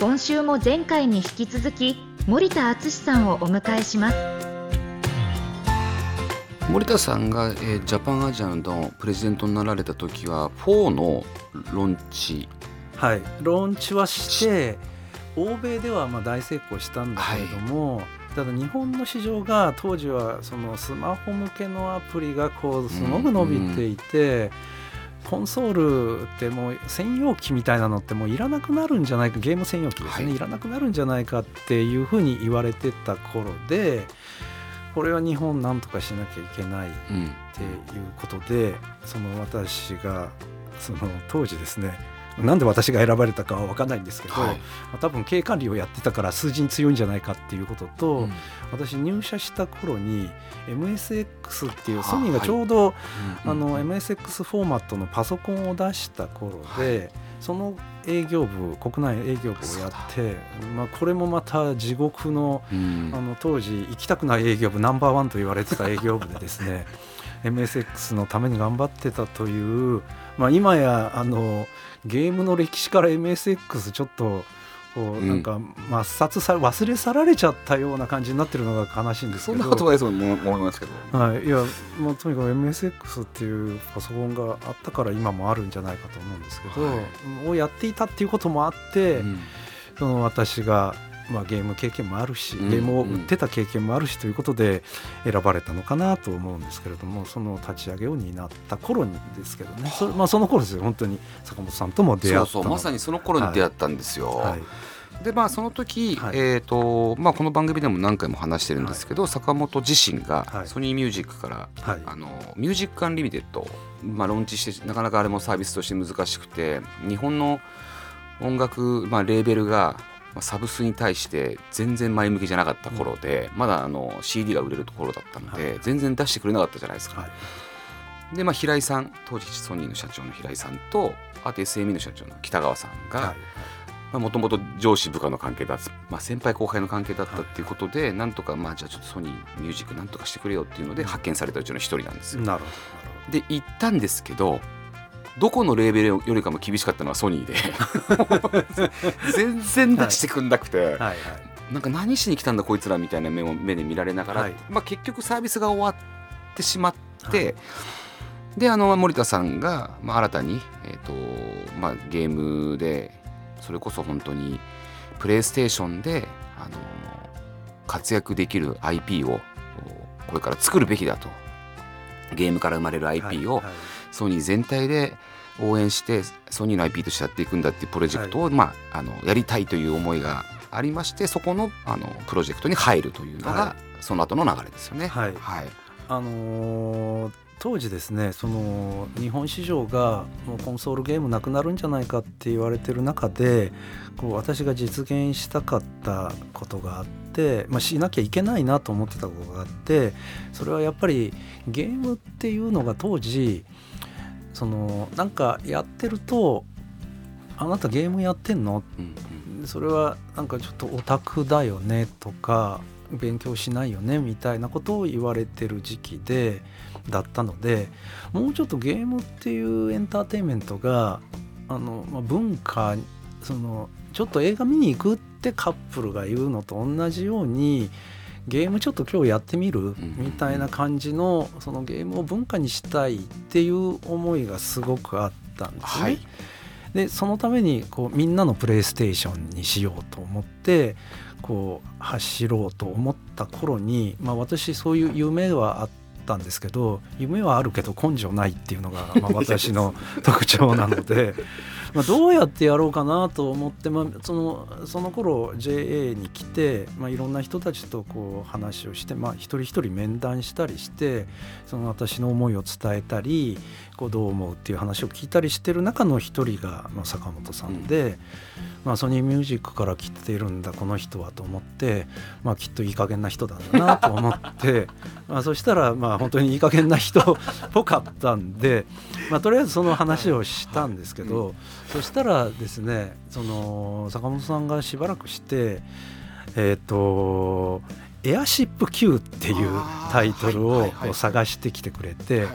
今週も前回に引き続き森田敦さんをお迎えします。森田さんが、えー、ジャパンアジアのプレジデントになられた時は4のローンチ。はい。ローンチはして欧米ではまあ大成功したんだけれども、はい、ただ日本の市場が当時はそのスマホ向けのアプリがこうすごく伸びていて、うんうんコンソールってもう専用機みたいなのってもういらなくなるんじゃないかゲーム専用機ですね、はい、いらなくなるんじゃないかっていうふうに言われてた頃でこれは日本なんとかしなきゃいけないっていうことで、うん、その私がその当時ですねなんで私が選ばれたかは分かんないんですけど、はい、まあ、多分経営管理をやってたから数字に強いんじゃないかっていうことと、うん、私入社した頃に MSX っていうソニーがちょうど、あの MSX フォーマットのパソコンを出した頃で、はい、その営業部国内営業部をやって、まあ、これもまた地獄の,、あの当時行きたくない営業部ナンバーワンと言われてた営業部でですね MSX のために頑張ってたという、まあ、今やあのゲームの歴史から MSX ちょっとこうなんか抹殺さ忘れ去られちゃったような感じになってるのが悲しいんですけど。そんなことないと思いますけど、はい、いや、まあ、とにかく MSX っていうパソコンがあったから今もあるんじゃないかと思うんですけど、はい、をやっていたっていうこともあって、うん、その私がまあ、ゲーム経験もあるし、ゲームを売ってた経験もあるしということで選ばれたのかなと思うんですけれどもその立ち上げを担った頃にですけどね。そ,、まあ、その頃ですよ。本当に坂本さんとも出会ったそうそうまさにその頃に出会ったんですよ。はい。はいでまあその時、はい、えーとまあ、この番組でも何回も話してるんですけど、はい、坂本自身がソニーミュージックから、はい、あの Music Unlimited、まあ、ローンチしてなかなかあれもサービスとして難しくて日本の音楽、まあ、レーベルがサブスクに対して全然前向きじゃなかった頃で、まだあの CD が売れるところだったので、全然出してくれなかったじゃないですか。で、まあ、平井さん当時ソニーの社長の平井さんとあと SME の社長の北川さんがもともと上司部下の関係だ、まあ、先輩後輩の関係だったっていうことで、なんとか、まあ、じゃあちょっとソニーミュージックなんとかしてくれよっていうので発見されたうちの一人なんですよ。なるほど。で行ったんですけどどこのレーベルよりかも厳しかったのはソニーで。全然出してくんなくて、はい。はいはい、なんか何しに来たんだこいつらみたいな目を目で見られながら、はい、まあ、結局サービスが終わってしまって、はい、であの森田さんが、まあ、新たに、えーとまあ、ゲームでそれこそ本当にプレイステーションであの活躍できる IP をこれから作るべきだと。ゲームから生まれる IP を、はいはいソニー全体で応援してソニーの IP としてやっていくんだっていうプロジェクトを、はい、まあ、あのやりたいという思いがありましてそこのあのプロジェクトに入るというのが、はい、その後の流れですよね。はい、はい、あのー当時ですねその日本市場がもうコンソールゲームなくなるんじゃないかって言われてる中でこう私が実現したかったことがあって、まあ、しなきゃいけないなと思ってたことがあってそれはやっぱりゲームっていうのが当時そのなんかやってると「あなたゲームやってんの?」うん、それはなんかちょっとオタクだよねとか勉強しないよね？みたいなことを言われてる時期でだったのでもうちょっとゲームっていうエンターテインメントがあの、まあ、文化そのちょっと映画見に行くってカップルが言うのと同じようにゲームちょっと今日やってみる？みたいな感じのそのゲームを文化にしたいっていう思いがすごくあったんですね。はい、でそのためにこうみんなのプレイステーションにしようと思ってこう走ろうと思った頃に、まあ、私そういう夢はあったんですけど夢はあるけど根性ないっていうのが、まあ、私の 特徴なのでまあ、どうやってやろうかなと思って、まあ、そのその頃 JA に来て、まあ、いろんな人たちとこう話をして、まあ、一人一人面談したりしてその私の思いを伝えたりこうどう思うっていう話を聞いたりしてる中の一人が、まあ、坂本さんで、うん、まあ、ソニーミュージックから来てるんだこの人はと思って、まあ、きっといい加減な人だな と思ってまあそしたらまあ本当にいい加減な人っぽかったんで、まあ、とりあえずその話をしたんですけど、うん、そしたらですねその坂本さんがしばらくしてえっ、ー、とエアシップ Q っていうタイトルを探してきてくれて、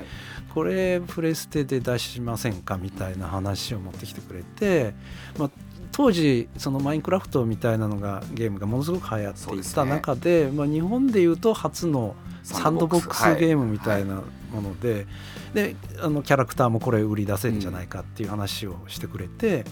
これプレステで出しませんかみたいな話を持ってきてくれて、まあ、当時そのマインクラフトみたいなのがゲームがものすごく流行っていた中で、ね、まあ、日本でいうと初のサンドボックスゲームみたいなものではい、であのキャラクターもこれ売り出せるんじゃないかっていう話をしてくれて、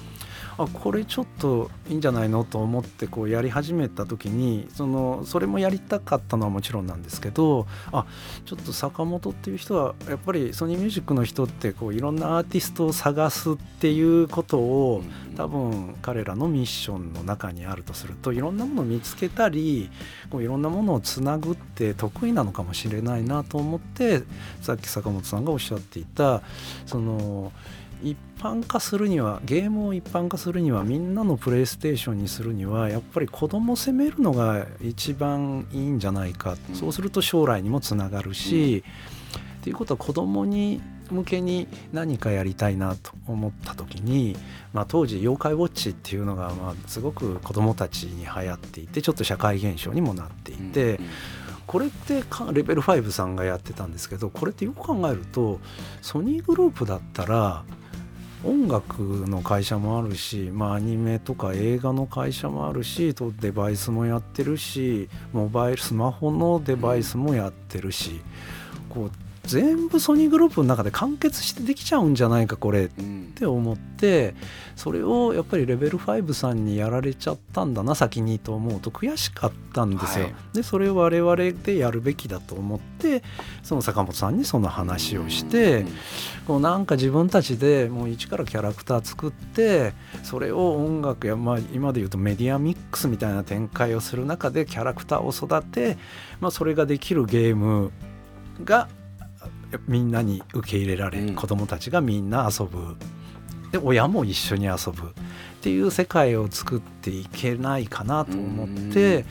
あこれちょっといいんじゃないのと思ってこうやり始めた時にそのそれもやりたかったのはもちろんなんですけどあちょっと坂本っていう人はやっぱりソニーミュージックの人ってこういろんなアーティストを探すっていうことを多分彼らのミッションの中にあるとするといろんなものを見つけたりこういろんなものをつなぐって得意なのかもしれないなと思ってさっき坂本さんがおっしゃっていたその一般化するにはゲームを一般化するにはみんなのプレイステーションにするにはやっぱり子供攻めるのが一番いいんじゃないか、うん、そうすると将来にもつながるし、うん、っていうことは子供に向けに何かやりたいなと思った時に、まあ、当時「妖怪ウォッチ」っていうのがまあすごく子供たちに流行っていてちょっと社会現象にもなっていて。うんこれってレベル5さんがやってたんですけどこれってよく考えるとソニーグループだったら音楽の会社もあるし、まあ、アニメとか映画の会社もあるしとデバイスもやってるしモバイルスマホのデバイスもやってるしこう全部ソニーグループの中で完結してできちゃうんじゃないかこれって思って、それをやっぱりレベル5さんにやられちゃったんだな先にと思うと悔しかったんですよ。はい、でそれを我々でやるべきだと思ってその坂本さんにその話をして、こうなんか自分たちでもう一からキャラクター作ってそれを音楽や、まあ、今で言うとメディアミックスみたいな展開をする中でキャラクターを育て、まあ、それができるゲームがみんなに受け入れられ、うん、子どもたちがみんな遊ぶ。で親も一緒に遊ぶっていう世界を作っていけないかなと思って、うん、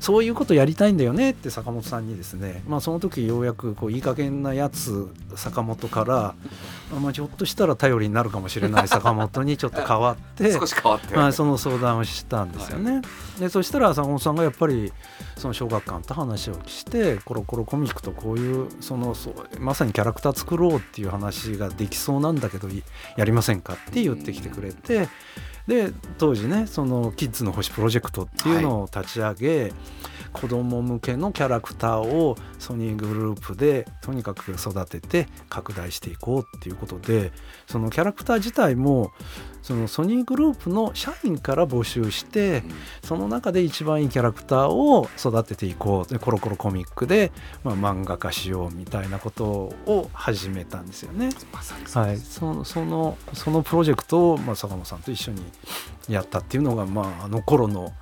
そういうことやりたいんだよねって坂本さんにですね、まあ、その時ようやくこういい加減なやつ坂本からまあ、ひょっとしたら頼りになるかもしれない坂本にちょっと変わって 少し変わって、まあ、その相談をしたんですよね。はい、でそしたら坂本さんがやっぱりその小学館と話をしてコロコロコミックとこういうそのそうまさにキャラクター作ろうっていう話ができそうなんだけどやりませんかって言ってきてくれて。で当時ねそのキッズの星プロジェクトっていうのを立ち上げ、はい子供向けのキャラクターをソニーグループでとにかく育てて拡大していこうっていうことでそのキャラクター自体もそのソニーグループの社員から募集してその中で一番いいキャラクターを育てていこうでコロコロコミックで、まあ、漫画化しようみたいなことを始めたんですよね。はい、そのそのそのプロジェクトを、まあ、坂本さんと一緒にやったっていうのが、まあ、あの頃の。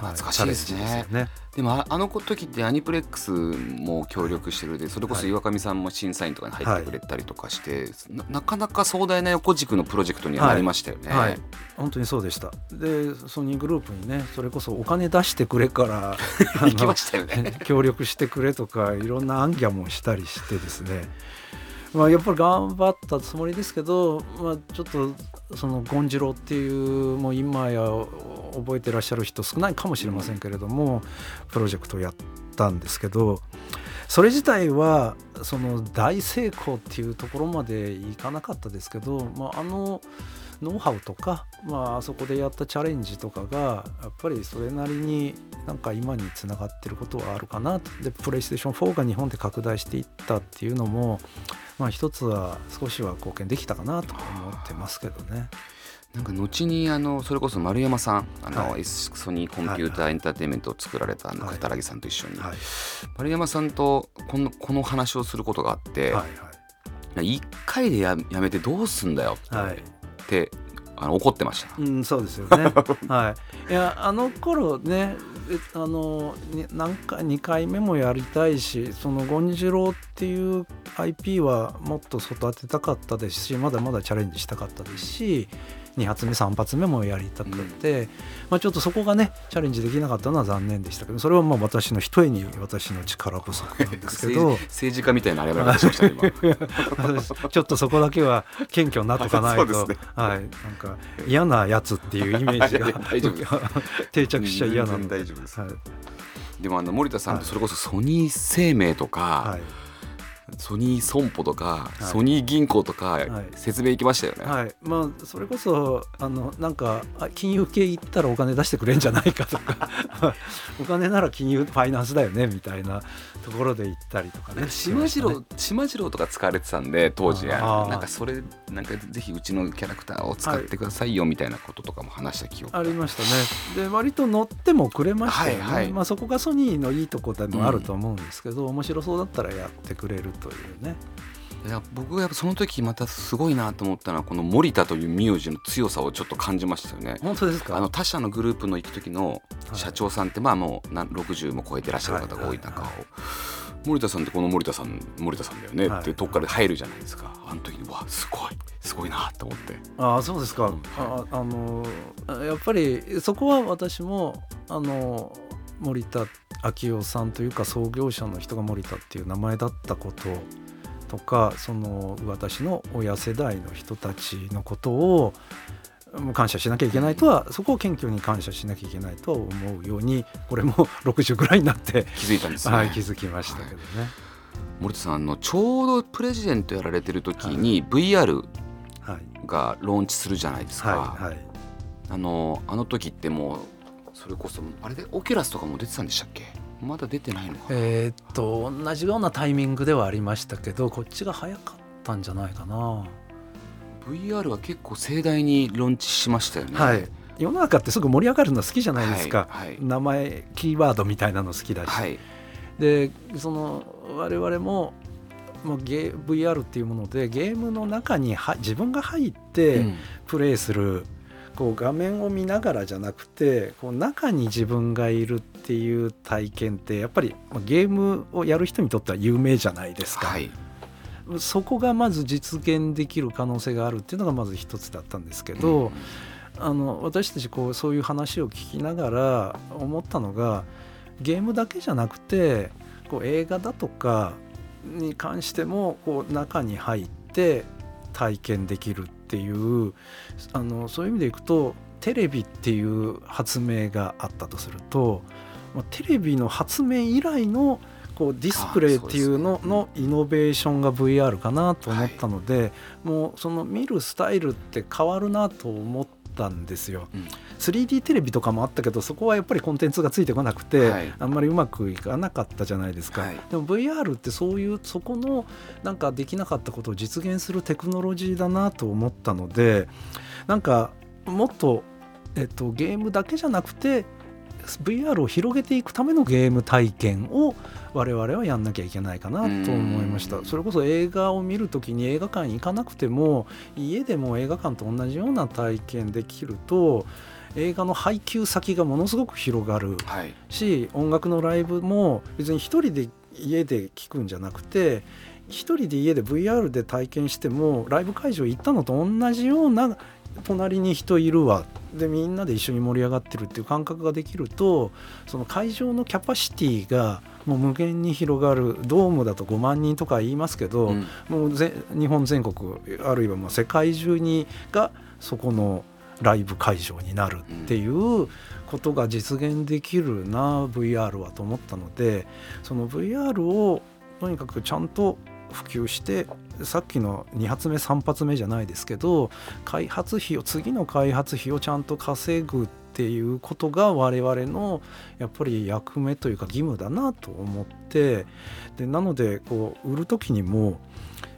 懐かしいですね。ね。でもあの時ってアニプレックスも協力してるでそれこそ岩上さんも審査員とかに入ってくれたりとかして、はい、ななかなか壮大な横軸のプロジェクトにはなりましたよね。はい、はい、本当にそうでした。でソニーグループにねそれこそお金出してくれから 行きましたよね。協力してくれとかいろんなアンギャもしたりしてですねまあ、やっぱり頑張ったつもりですけど、まあ、ちょっとその権次郎っていうもう今や覚えてらっしゃる人少ないかもしれませんけれども、プロジェクトをやったんですけどそれ自体はその大成功っていうところまでいかなかったですけど、まあ、あのノウハウとか、まあ、あそこでやったチャレンジとかがやっぱりそれなりになんか今につながってることはあるかなでプレイステーション4が日本で拡大していったっていうのも、まあ、一つは少しは貢献できたかなと思ってますけどね。なんか後にあのそれこそ丸山さんあの、はい、ソニーコンピューターエンターテインメントを作られたあの片木さんと一緒に、はい、丸山さんとこのこの話をすることがあって、はいはい、1回でややめてどうすんだよって、はい、ってあの怒ってました。うん、そうですよね。はい。いやあの頃ね、あの何回2回目もやりたいし、そのゴンジロっていう IP はもっと育てたかったですしまだまだチャレンジしたかったですし2発目3発目もやりたくて、うん、まあ、ちょっとそこがねチャレンジできなかったのは残念でしたけどそれはまあ私のひとえに私の力不足なんですけど。政治家みたいな謝り方しました今。ちょっとそこだけは謙虚になっとかないと、ね、はい、なんか嫌なやつっていうイメージが 定着しちゃ嫌なんで。大丈夫です、はい、でもあの森田さんそれこそソニー生命とか、はいソニー損保とか、はい、ソニー銀行とか、説明行きましたよね。はい、まあそれこそあのなんか金融系行ったらお金出してくれんじゃないかとか。お金なら金融ファイナンスだよねみたいなところで行ったりとかね。島次郎島次郎とか使われてたんで当時なんかそれなんかぜひうちのキャラクターを使ってくださいよみたいなこととかも話した記憶、ありましたね。で割と乗ってもくれましたよね。はいはい、まあそこがソニーのいいとこでもあると思うんですけど、うん、面白そうだったらやってくれるというね。いや僕がやっぱその時またすごいなと思ったのはこの森田という名字の強さをちょっと感じましたよね。本当ですか？あの他社のグループの行く時の社長さんってまあもう60も超えてらっしゃる方が多い中を、森田さんってこの森田さん森田さんだよねってとこから入るじゃないですか、あの時にわすごい。すごいなと思って。ああそうですか、うん、ああのやっぱりそこは私もあの森田昭夫さんというか創業者の人が森田っていう名前だったこととかその私の親世代の人たちのことを感謝しなきゃいけないとはそこを謙虚に感謝しなきゃいけないとは思うようにこれも 60ぐらいになって気づいたんですね、はい、気づきましたけどね、はい、森田さんのちょうどプレジデントやられてる時に VR がローンチするじゃないですか、はいはい、あのあの時ってもうそれこそあれでオキュラスとかも出てたんでしたっけ？まだ出てないのかえっと同じようなタイミングではありましたけどこっちが早かったんじゃないかな。VR は結構盛大にローンチしましたよね。はい。世の中ってすぐ盛り上がるの好きじゃないですか、はいはい、名前キーワードみたいなの好きだし、はい、でその我々ももうゲ VR っていうものでゲームの中には自分が入ってプレイする、うんこう画面を見ながらじゃなくてこう中に自分がいるっていう体験ってやっぱりゲームをやる人にとっては有名じゃないですか。はいそこがまず実現できる可能性があるっていうのがまず一つだったんですけど、うん、あの私たちこうそういう話を聞きながら思ったのがゲームだけじゃなくてこう映画だとかに関してもこう中に入って体験できるっていうあのそういう意味でいくとテレビっていう発明があったとするとテレビの発明以来のこうディスプレイっていうののイノベーションが VR かなと思ったので、もうその見るスタイルって変わるなと思ったんですよ。3D テレビとかもあったけどそこはやっぱりコンテンツがついてこなくて、はい、あんまりうまくいかなかったじゃないですか、はい、でも VR ってそういうそこのなんかできなかったことを実現するテクノロジーだなと思ったのでなんかもっと、えっと、ゲームだけじゃなくて VR を広げていくためのゲーム体験を我々はやんなきゃいけないかなと思いました。それこそ映画を見る時に映画館に行かなくても家でも映画館と同じような体験できると映画の配給先がものすごく広がるし、はい、音楽のライブも別に一人で家で聴くんじゃなくて一人で家で VR で体験してもライブ会場行ったのと同じような隣に人いるわ。でみんなで一緒に盛り上がってるっていう感覚ができるとその会場のキャパシティがもう無限に広がる。ドームだと5万人とか言いますけど、うん、もうぜ日本全国あるいはもう世界中にがそこのライブ会場になるっていうことが実現できるな VR はと思ったのでその VR をとにかくちゃんと普及してさっきの2発目3発目じゃないですけど開発費を次の開発費をちゃんと稼ぐっていうことが我々のやっぱり役目というか義務だなと思ってでなのでこう売る時にも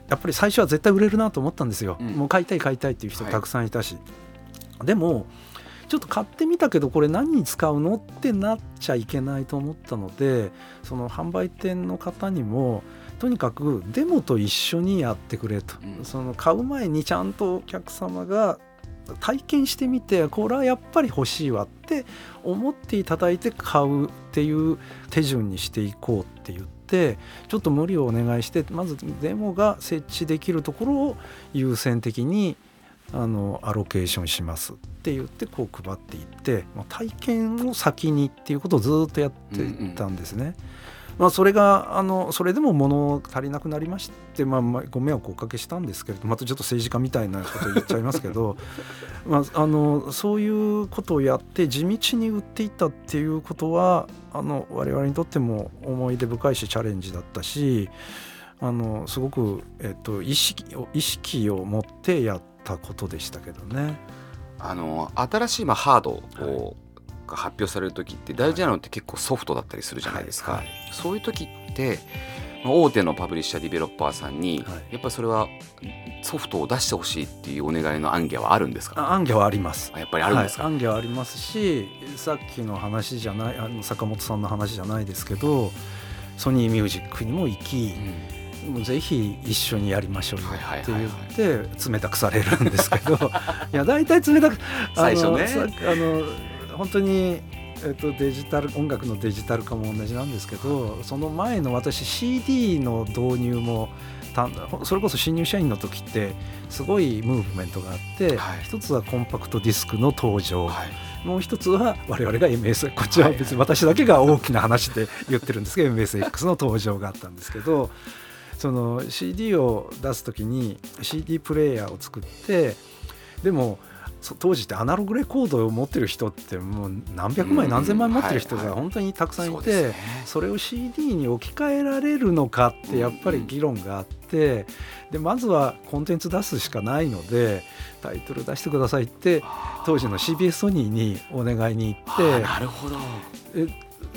やっぱり最初は絶対売れるなと思ったんですよ、うん、もう買いたい買いたいっていう人たくさんいたし、はい、でもちょっと買ってみたけどこれ何に使うのってなっちゃいけないと思ったのでその販売店の方にもとにかくデモと一緒にやってくれと、うん、その買う前にちゃんとお客様が体験してみてこれはやっぱり欲しいわって思っていただいて買うっていう手順にしていこうって言ってってちょっと無理をお願いしてまずデモが設置できるところを優先的にあのアロケーションしますって言ってこう配っていって体験を先にっていうことをずっとやっていたんですね。うんうんまあ、それがあのそれでも物足りなくなりまして、まあ、ご迷惑をおかけしたんですけれどまたちょっと政治家みたいなこと言っちゃいますけど まああのそういうことをやって地道に売っていったっていうことはあの我々にとっても思い出深いしチャレンジだったしあのすごく、えっと、意識を意識を持ってやったことでしたけどね。あの新しいまあハードをが発表される時って大事なのって結構ソフトだったりするじゃないですか、はいはい、そういう時って大手のパブリッシャーディベロッパーさんに、やっぱりそれはソフトを出してほしいっていうお願いの行脚はあるんですか？行脚はあります。やっぱりあるんですか、はい、行脚はありますしさっきの話じゃないあの坂本さんの話じゃないですけどソニーミュージックにも行き、うん、もうぜひ一緒にやりましょうよって言って冷たくされるんですけど。いや大体冷たく最初ね。あの本当に、えっと、デジタル音楽のデジタル化も同じなんですけどその前の私 CD の導入もそれこそ新入社員の時ってすごいムーブメントがあって、はい、一つはコンパクトディスクの登場、はい、もう一つは我々が MS こっちは別に私だけが大きな話で言ってるんですけど MSX の登場があったんですけどその CD を出す時に CD プレーヤーを作ってでも当時ってアナログレコードを持ってる人ってもう何百枚何千枚持ってる人が本当にたくさんいてそれを CD に置き換えられるのかってやっぱり議論があってでまずはコンテンツ出すしかないのでタイトル出してくださいって当時の CBS ソニーにお願いに行ってなるほど。え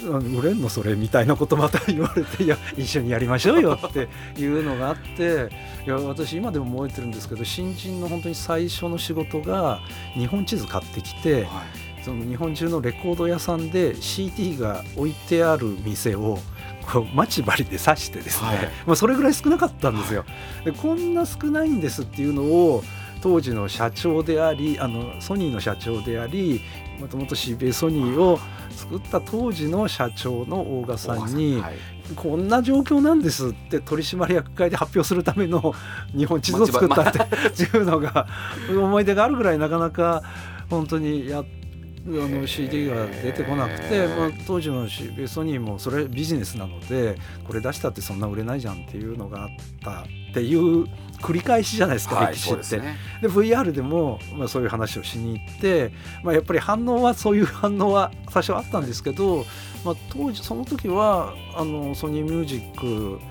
売れんのそれみたいなことまた言われていや一緒にやりましょうよっていうのがあっていや私今でも覚えてるんですけど新人の本当に最初の仕事が日本地図買ってきて、はい、その日本中のレコード屋さんで CD が置いてある店をこう待ち針で刺してですね、はい、まあそれぐらい少なかったんですよ。でこんな少ないんですっていうのを当時の社長でありあのソニーの社長でありもともと CBA ソニーを作った当時の社長の大賀さんに、はい、こんな状況なんですって取締役会で発表するための日本地図を作ったって いうのが思い出があるぐらいなかなか本当にやってあの CD が出てこなくて、まあ、当時のソニーもそれビジネスなのでこれ出したってそんな売れないじゃんっていうのがあったっていう繰り返しじゃないですか、はい、歴史って。で、ね、VR でも、まあ、そういう話をしに行って、まあ、やっぱり反応はそういう反応は最初あったんですけど、まあ、当時その時はあのソニーミュージック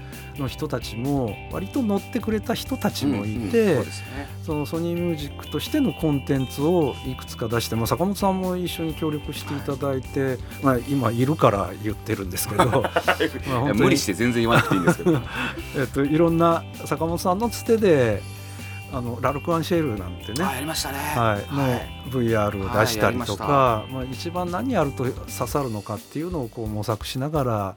の人たちも割と乗ってくれた人たちもいて、そのソニーミュージックとしてのコンテンツをいくつか出して、まあ、坂本さんも一緒に協力していただいて、まあ、今いるから言ってるんですけど まあ無理して全然言わなくていいんですけど。えっといろんな坂本さんのつてであのラルク・アンシェールなんてね、ありましたね、はい、の VR を出したりとか、はい、まあ、一番何やると刺さるのかっていうのをこう模索しながら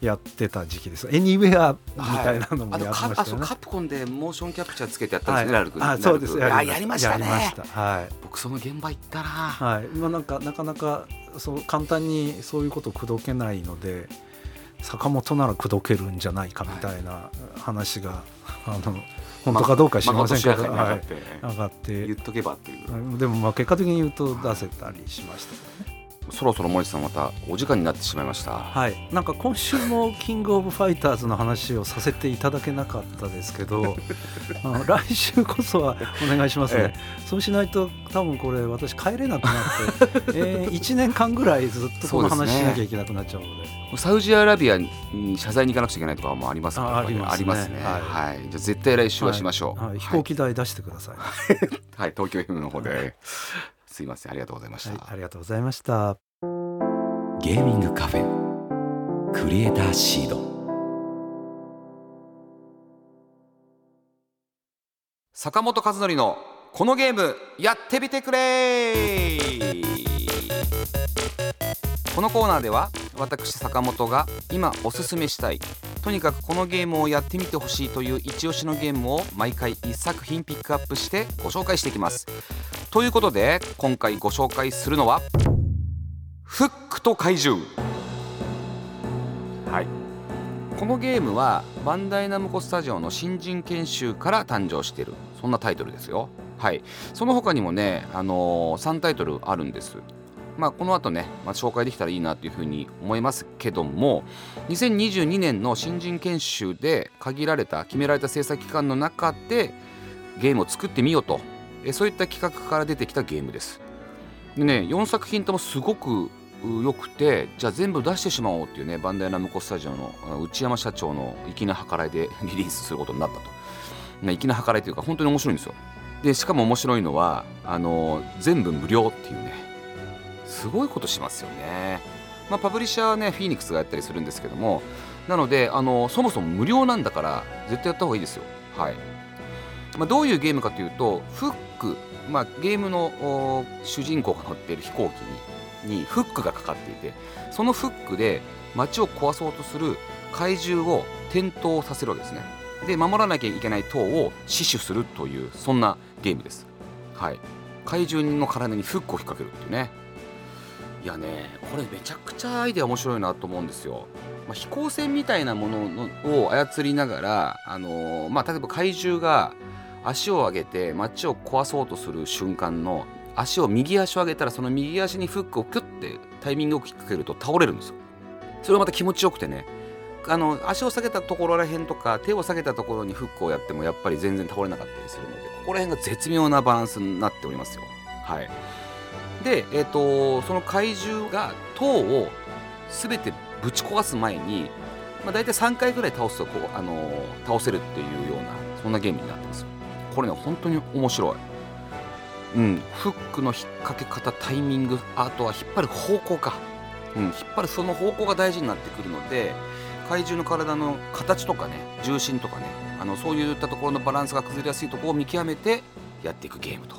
やってた時期です。エニウェアみたいなのもやってましたね、はい、カプコンでモーションキャプチャーつけてやったんですね、はい、あそうです。ややりましたね。はい、僕その現場行ったな。はい。まあなんかなかなかそう簡単にそういうこと口説けないので坂本なら口説けるんじゃないかみたいな話が、あの本当かどうか知りませんけど、まあ、上がって言っとけばっていうでもまあ結果的に言うと出せたりしましたねそろそろ森さんまたお時間になってしまいました。はい。なんか今週もキングオブファイターズの話をさせていただけなかったですけど 来週こそはお願いしますね、ええ、そうしないと多分これ私帰れなくなって、えー、1年間ぐらいずっとこの話しなきゃいけなくなっちゃうので、ね、サウジアラビアに謝罪に行かなくちゃいけないとかもありますかありますね、ね、はい、はい、じゃ絶対来週はしましょう、はい。はい、飛行機代出してください、はい、東京 FM の方で、すいません。ありがとうございました、ありがとうございました。ゲーミングカフェ。クリエイターシード。坂本和則のこのゲームやってみてくれ。このコーナーでは私坂本が今おすすめしたい。とにかくこのゲームをやってみてほしいという一押しのゲームを毎回1作品ピックアップしてご紹介していきますということで今回ご紹介するのはフックと怪獣。はい。このゲームはバンダイナムコスタジオの新人研修から誕生している。そんなタイトルですよ。はい。その他にもね、あのー、3タイトルあるんです。まあ、この後ね、まあ、紹介できたらいいなというふうに思いますけども2022年の新人研修で限られた決められた制作期間の中でゲームを作ってみようとえそういった企画から出てきたゲームです。でね4作品ともすごく良くてじゃあ全部出してしまおうっていうねバンダイナムコスタジオの内山社長の粋な計らいで リリースすることになったと、ね、粋な計らいというか本当に面白いんですよ。でしかも面白いのはあの全部無料っていうねすごいことしますよね。まあパブリッシャーはねフィーニックスがやったりするんですけどもなのであのそもそも無料なんだから絶対やった方がいいですよ。はい、まあ、どういうゲームかというとフック、まあ、ゲームの主人公が乗っている飛行機にフックがかかっていてそのフックで街を壊そうとする怪獣を転倒させるわけですね。で守らなきゃいけない塔を死守するというそんなゲームです。はい。怪獣の体にフックを引っ掛けるっていうね。いやねこれめちゃくちゃアイデア面白いなと思うんですよ、まあ、飛行船みたいなものを操りながら、あのー、まあ、例えば怪獣が足を上げて街を壊そうとする瞬間の足を右足を上げたらその右足にフックをキュッてタイミングを引っ掛けると倒れるんですよ。それがまた気持ちよくてね。あの足を下げたところらへんとか手を下げたところにフックをやってもやっぱり全然倒れなかったりするのでここら辺が絶妙なバランスになっておりますよ。はい。で、えーと、その怪獣が塔を全てぶち壊す前に、まあ、大体3回ぐらい倒すとこう、あのー、倒せるっていうようなそんなゲームになってます。よこれね本当に面白い。うん、フックの引っ掛け方タイミングあとは引っ張る方向か、うん、引っ張るその方向が大事になってくるので怪獣の体の形とかね重心とかねあのそういったところのバランスが崩れやすいところを見極めてやっていくゲームと。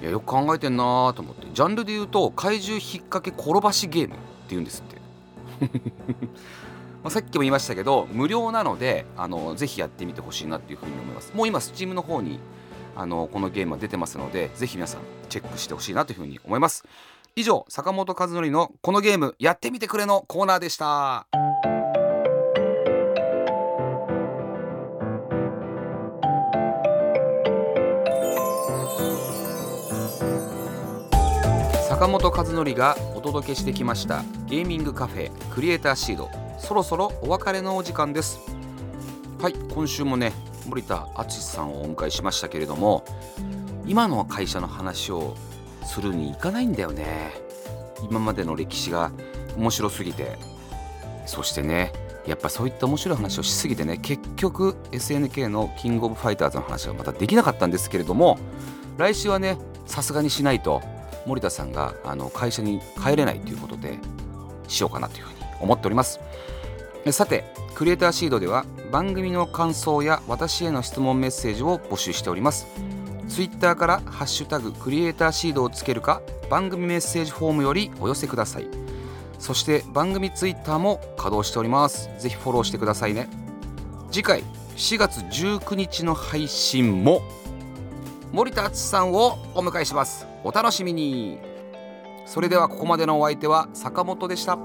いやよく考えてんなと思って。ジャンルで言うと怪獣引っ掛け転ばしゲームっていうんですってまあさっきも言いましたけど無料なのであのぜひやってみてほしいなっていうふうに思います。もう今 Steam の方にあのこのゲームは出てますのでぜひ皆さんチェックしてほしいなというふうに思います。以上坂本和則のこのゲームやってみてくれのコーナーでした。坂本和則がお届けしてきましたゲーミングカフェクリエイターシード。そろそろお別れのお時間です。はい今週もね森田敦さんをお迎えしましたけれども今の会社の話をするにいかないんだよね。今までの歴史が面白すぎてそしてねやっぱそういった面白い話をしすぎてね結局 SNK のキングオブファイターズの話がまたできなかったんですけれども来週はねさすがにしないと森田さんがあの会社に帰れないということでしようかなという思っております。さてクリエイターシードでは番組の感想や私への質問メッセージを募集しております。Twitter から「ハッシュタグクリエイターシード」をつけるか番組メッセージフォームよりお寄せください。そして番組 Twitter も稼働しております。ぜひフォローしてくださいね。次回4月19日の配信も森田敦さんをお迎えします。お楽しみに。それではここまでのお相手は坂本でした。